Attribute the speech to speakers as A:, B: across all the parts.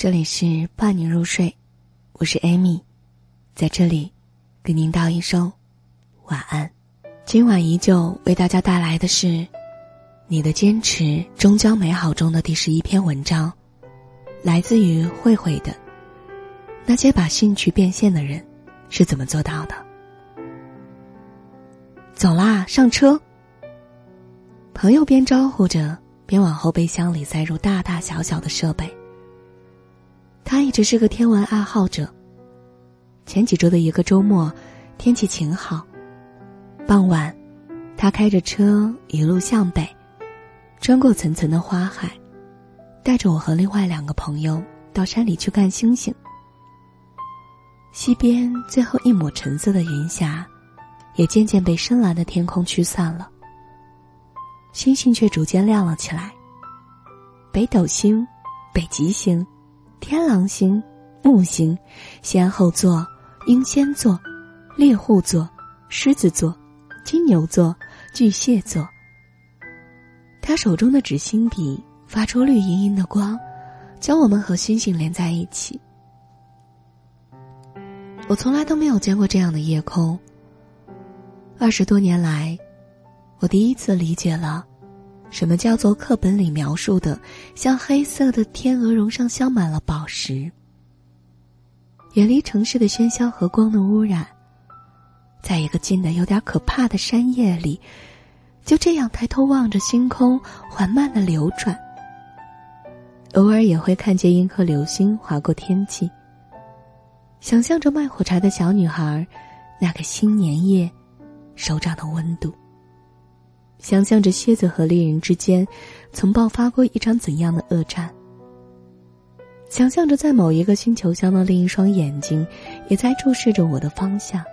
A: 这里是伴你入睡，我是艾米，在这里给您道一声晚安。今晚依旧为大家带来的是《你的坚持终将美好》中的第十一篇文章，来自于慧慧的。那些把兴趣变现的人是怎么做到的？走啦，上车！朋友边招呼着，边往后备箱里塞入大大小小的设备。他一直是个天文爱好者。前几周的一个周末，天气晴好，傍晚，他开着车一路向北，穿过层层的花海，带着我和另外两个朋友到山里去看星星。西边最后一抹橙色的云霞，也渐渐被深蓝的天空驱散了。星星却逐渐亮了起来。北斗星，北极星。天狼星、木星、仙后座、英仙座、猎户座、狮子座、金牛座、巨蟹座。他手中的纸星笔发出绿莹莹的光，将我们和星星连在一起。我从来都没有见过这样的夜空。二十多年来，我第一次理解了。什么叫做课本里描述的，像黑色的天鹅绒上镶满了宝石？远离城市的喧嚣和光的污染，在一个近的有点可怕的山夜里，就这样抬头望着星空缓慢的流转。偶尔也会看见银河流星划过天际。想象着卖火柴的小女孩，那个新年夜，手掌的温度。想象着蝎子和猎人之间曾爆发过一场怎样的恶战。想象着在某一个星球上的另一双眼睛也在注视着我的方向。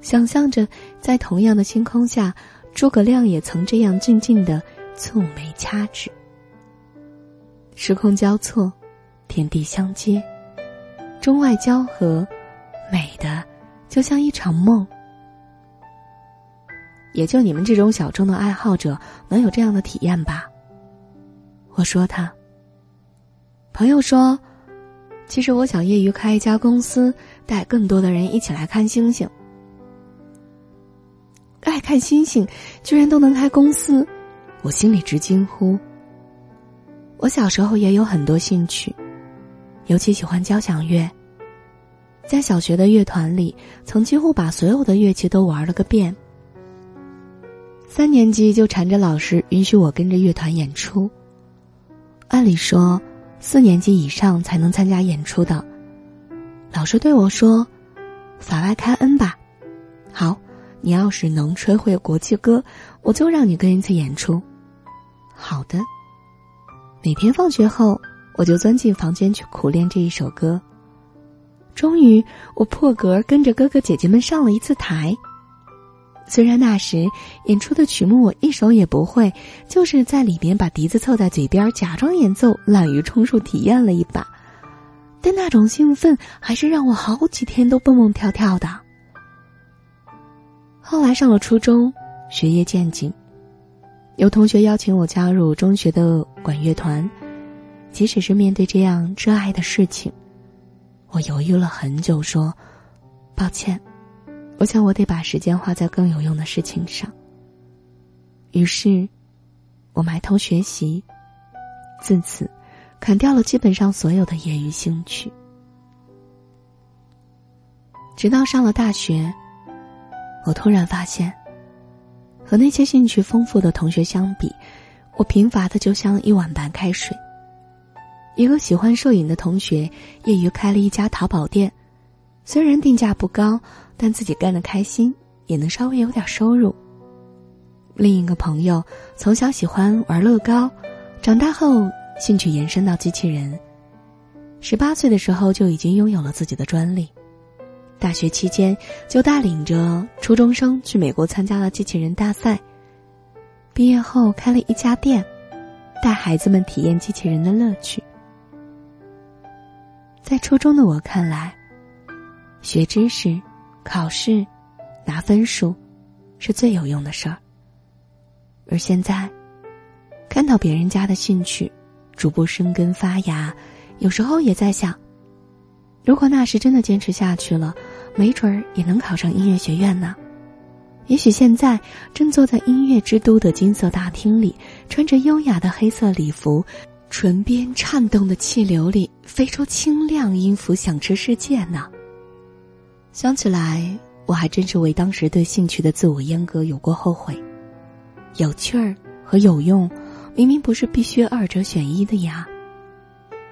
A: 想象着在同样的星空下，诸葛亮也曾这样静静的蹙眉掐指。时空交错，天地相接，中外交合，美的就像一场梦。也就你们这种小众的爱好者能有这样的体验吧。我说他。朋友说，其实我想业余开一家公司，带更多的人一起来看星星。爱看星星，居然都能开公司，我心里直惊呼。我小时候也有很多兴趣，尤其喜欢交响乐，在小学的乐团里，曾几乎把所有的乐器都玩了个遍。三年级就缠着老师允许我跟着乐团演出。按理说，四年级以上才能参加演出的。老师对我说：“法外开恩吧，好，你要是能吹会国际歌，我就让你跟一次演出。”好的。每天放学后，我就钻进房间去苦练这一首歌。终于，我破格跟着哥哥姐姐们上了一次台。虽然那时演出的曲目我一首也不会，就是在里边把笛子凑在嘴边假装演奏，滥竽充数体验了一把，但那种兴奋还是让我好几天都蹦蹦跳跳的。后来上了初中，学业渐紧，有同学邀请我加入中学的管乐团，即使是面对这样挚爱的事情，我犹豫了很久，说：“抱歉。”我想，我得把时间花在更有用的事情上。于是，我埋头学习，自此砍掉了基本上所有的业余兴趣。直到上了大学，我突然发现，和那些兴趣丰富的同学相比，我贫乏的就像一碗白开水。一个喜欢摄影的同学，业余开了一家淘宝店，虽然定价不高。但自己干得开心，也能稍微有点收入。另一个朋友从小喜欢玩乐高，长大后兴趣延伸到机器人。十八岁的时候就已经拥有了自己的专利。大学期间就带领着初中生去美国参加了机器人大赛。毕业后开了一家店，带孩子们体验机器人的乐趣。在初中的我看来，学知识。考试，拿分数，是最有用的事儿。而现在，看到别人家的兴趣逐步生根发芽，有时候也在想，如果那时真的坚持下去了，没准儿也能考上音乐学院呢。也许现在正坐在音乐之都的金色大厅里，穿着优雅的黑色礼服，唇边颤动的气流里飞出清亮音符，响彻世界呢。想起来，我还真是为当时对兴趣的自我阉割有过后悔。有趣儿和有用，明明不是必须二者选一的呀。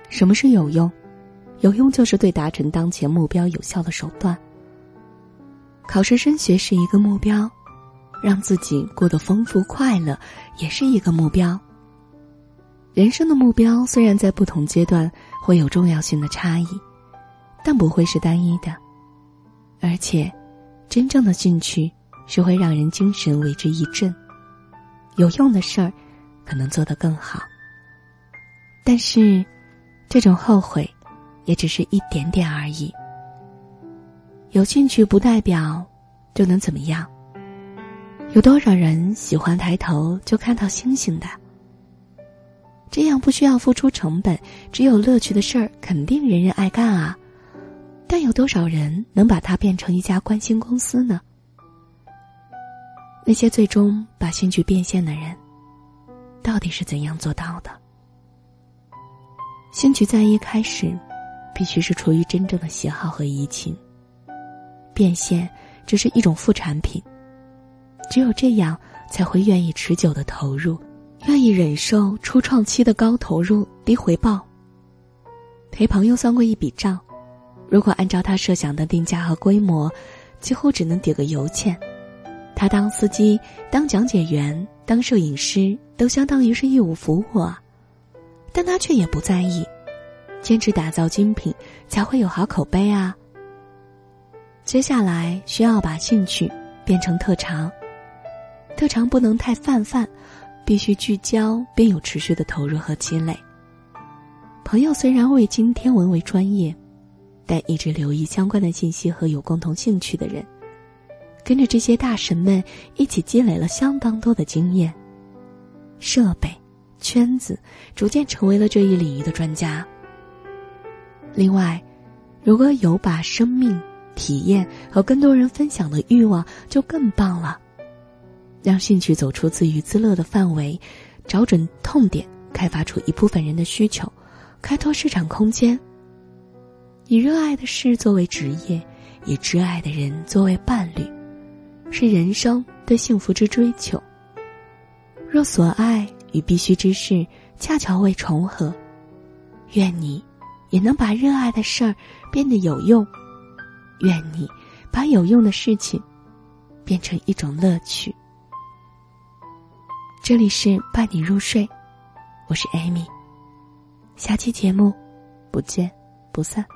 A: 什么是有用？有用就是对达成当前目标有效的手段。考试升学是一个目标，让自己过得丰富快乐也是一个目标。人生的目标虽然在不同阶段会有重要性的差异，但不会是单一的。而且，真正的兴趣是会让人精神为之一振，有用的事儿可能做得更好。但是，这种后悔也只是一点点而已。有兴趣不代表就能怎么样。有多少人喜欢抬头就看到星星的？这样不需要付出成本，只有乐趣的事儿，肯定人人爱干啊。但有多少人能把它变成一家关心公司呢？那些最终把兴趣变现的人，到底是怎样做到的？兴趣在一开始，必须是出于真正的喜好和移情。变现只是一种副产品，只有这样才会愿意持久的投入，愿意忍受初创期的高投入低回报。陪朋友算过一笔账，如果按照他设想的定价和规模，几乎只能抵个油钱。他当司机、当讲解员、当摄影师，都相当于是义务服务啊。但他却也不在意，坚持打造精品，才会有好口碑啊。接下来需要把兴趣变成特长，特长不能太泛泛，必须聚焦并有持续的投入和积累。朋友虽然未经天文为专业，但一直留意相关的信息和有共同兴趣的人，跟着这些大神们一起积累了相当多的经验、设备、圈子，逐渐成为了这一领域的专家。另外，如果有把生命。体验和更多人分享的欲望就更棒了。让兴趣走出自娱自乐的范围，找准痛点，开发出一部分人的需求，开拓市场空间。以热爱的事作为职业，以挚爱的人作为伴侣，是人生对幸福之追求。若所爱与必须之事恰巧未重合，愿你也能把热爱的事儿变得有用。愿你把有用的事情变成一种乐趣。这里是伴你入睡，我是艾米。下期节目不见不散。